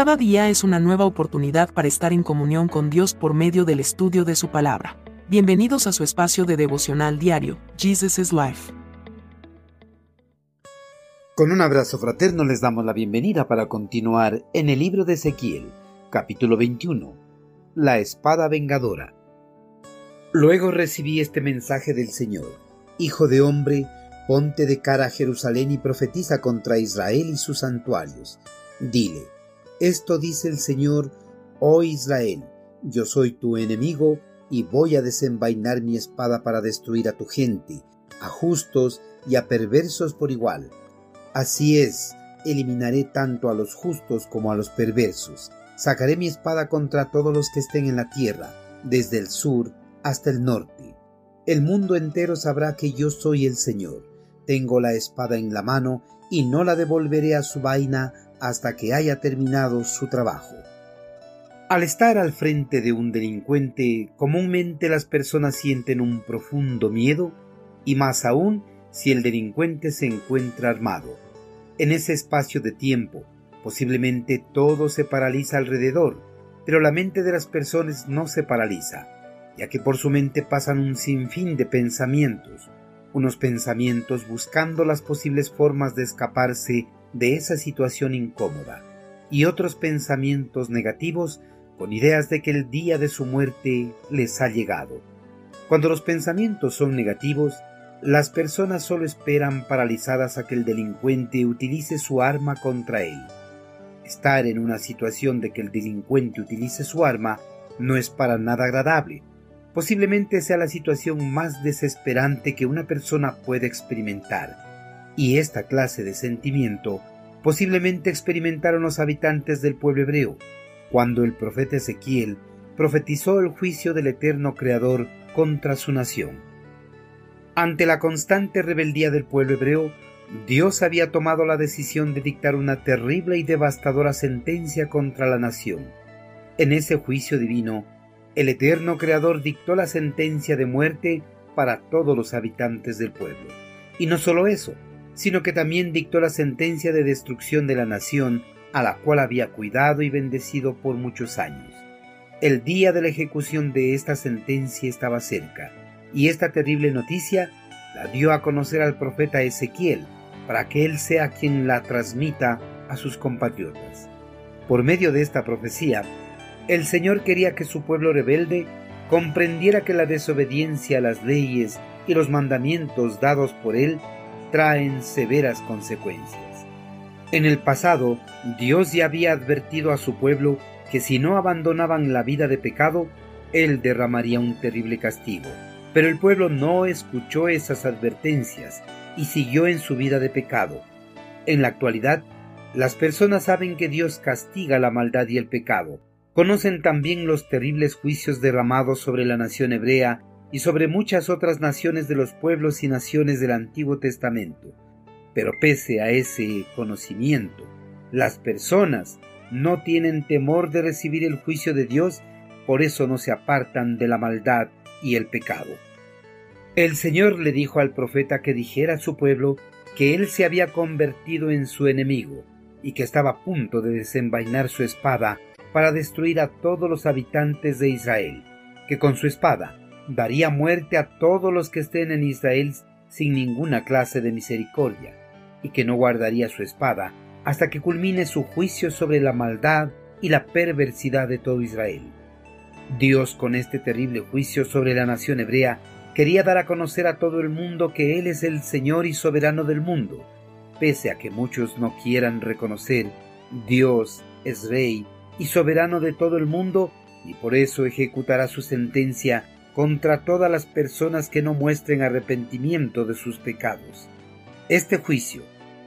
Cada día es una nueva oportunidad para estar en comunión con Dios por medio del estudio de su palabra. Bienvenidos a su espacio de devocional diario, Jesus is Life. Con un abrazo fraterno les damos la bienvenida para continuar en el libro de Ezequiel, capítulo 21, La espada vengadora. Luego recibí este mensaje del Señor, Hijo de hombre, ponte de cara a Jerusalén y profetiza contra Israel y sus santuarios. Dile, esto dice el Señor, oh Israel, yo soy tu enemigo y voy a desenvainar mi espada para destruir a tu gente, a justos y a perversos por igual. Así es, eliminaré tanto a los justos como a los perversos. Sacaré mi espada contra todos los que estén en la tierra, desde el sur hasta el norte. El mundo entero sabrá que yo soy el Señor. Tengo la espada en la mano y no la devolveré a su vaina hasta que haya terminado su trabajo. Al estar al frente de un delincuente, comúnmente las personas sienten un profundo miedo y más aún si el delincuente se encuentra armado. En ese espacio de tiempo, posiblemente todo se paraliza alrededor, pero la mente de las personas no se paraliza, ya que por su mente pasan un sinfín de pensamientos, unos pensamientos buscando las posibles formas de escaparse de esa situación incómoda y otros pensamientos negativos con ideas de que el día de su muerte les ha llegado. Cuando los pensamientos son negativos, las personas solo esperan paralizadas a que el delincuente utilice su arma contra él. Estar en una situación de que el delincuente utilice su arma no es para nada agradable. Posiblemente sea la situación más desesperante que una persona puede experimentar y esta clase de sentimiento posiblemente experimentaron los habitantes del pueblo hebreo, cuando el profeta Ezequiel profetizó el juicio del eterno Creador contra su nación. Ante la constante rebeldía del pueblo hebreo, Dios había tomado la decisión de dictar una terrible y devastadora sentencia contra la nación. En ese juicio divino, el eterno Creador dictó la sentencia de muerte para todos los habitantes del pueblo. Y no solo eso, sino que también dictó la sentencia de destrucción de la nación a la cual había cuidado y bendecido por muchos años. El día de la ejecución de esta sentencia estaba cerca, y esta terrible noticia la dio a conocer al profeta Ezequiel, para que él sea quien la transmita a sus compatriotas. Por medio de esta profecía, el Señor quería que su pueblo rebelde comprendiera que la desobediencia a las leyes y los mandamientos dados por él traen severas consecuencias. En el pasado, Dios ya había advertido a su pueblo que si no abandonaban la vida de pecado, Él derramaría un terrible castigo. Pero el pueblo no escuchó esas advertencias y siguió en su vida de pecado. En la actualidad, las personas saben que Dios castiga la maldad y el pecado. Conocen también los terribles juicios derramados sobre la nación hebrea y sobre muchas otras naciones de los pueblos y naciones del Antiguo Testamento. Pero pese a ese conocimiento, las personas no tienen temor de recibir el juicio de Dios, por eso no se apartan de la maldad y el pecado. El Señor le dijo al profeta que dijera a su pueblo que él se había convertido en su enemigo y que estaba a punto de desenvainar su espada para destruir a todos los habitantes de Israel, que con su espada daría muerte a todos los que estén en Israel sin ninguna clase de misericordia, y que no guardaría su espada hasta que culmine su juicio sobre la maldad y la perversidad de todo Israel. Dios con este terrible juicio sobre la nación hebrea quería dar a conocer a todo el mundo que Él es el Señor y soberano del mundo, pese a que muchos no quieran reconocer, Dios es Rey y soberano de todo el mundo, y por eso ejecutará su sentencia contra todas las personas que no muestren arrepentimiento de sus pecados. Este juicio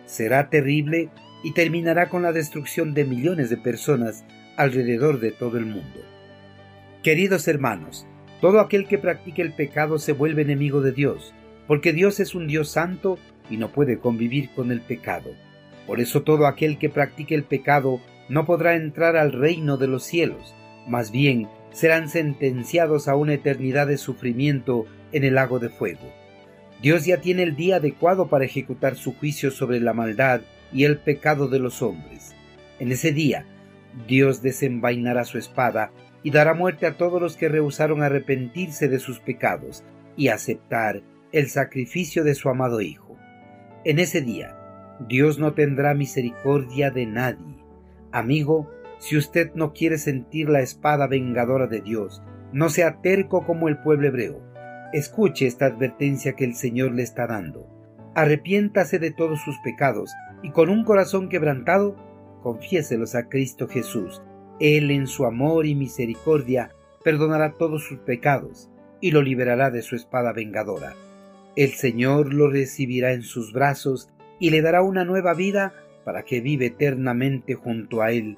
será terrible y terminará con la destrucción de millones de personas alrededor de todo el mundo. Queridos hermanos, todo aquel que practique el pecado se vuelve enemigo de Dios, porque Dios es un Dios santo y no puede convivir con el pecado. Por eso todo aquel que practique el pecado no podrá entrar al reino de los cielos, más bien serán sentenciados a una eternidad de sufrimiento en el lago de fuego. Dios ya tiene el día adecuado para ejecutar su juicio sobre la maldad y el pecado de los hombres. En ese día, Dios desenvainará su espada y dará muerte a todos los que rehusaron arrepentirse de sus pecados y aceptar el sacrificio de su amado Hijo. En ese día, Dios no tendrá misericordia de nadie. Amigo, si usted no quiere sentir la espada vengadora de Dios, no sea terco como el pueblo hebreo. Escuche esta advertencia que el Señor le está dando. Arrepiéntase de todos sus pecados y con un corazón quebrantado, confiéselos a Cristo Jesús. Él en su amor y misericordia perdonará todos sus pecados y lo liberará de su espada vengadora. El Señor lo recibirá en sus brazos y le dará una nueva vida para que vive eternamente junto a Él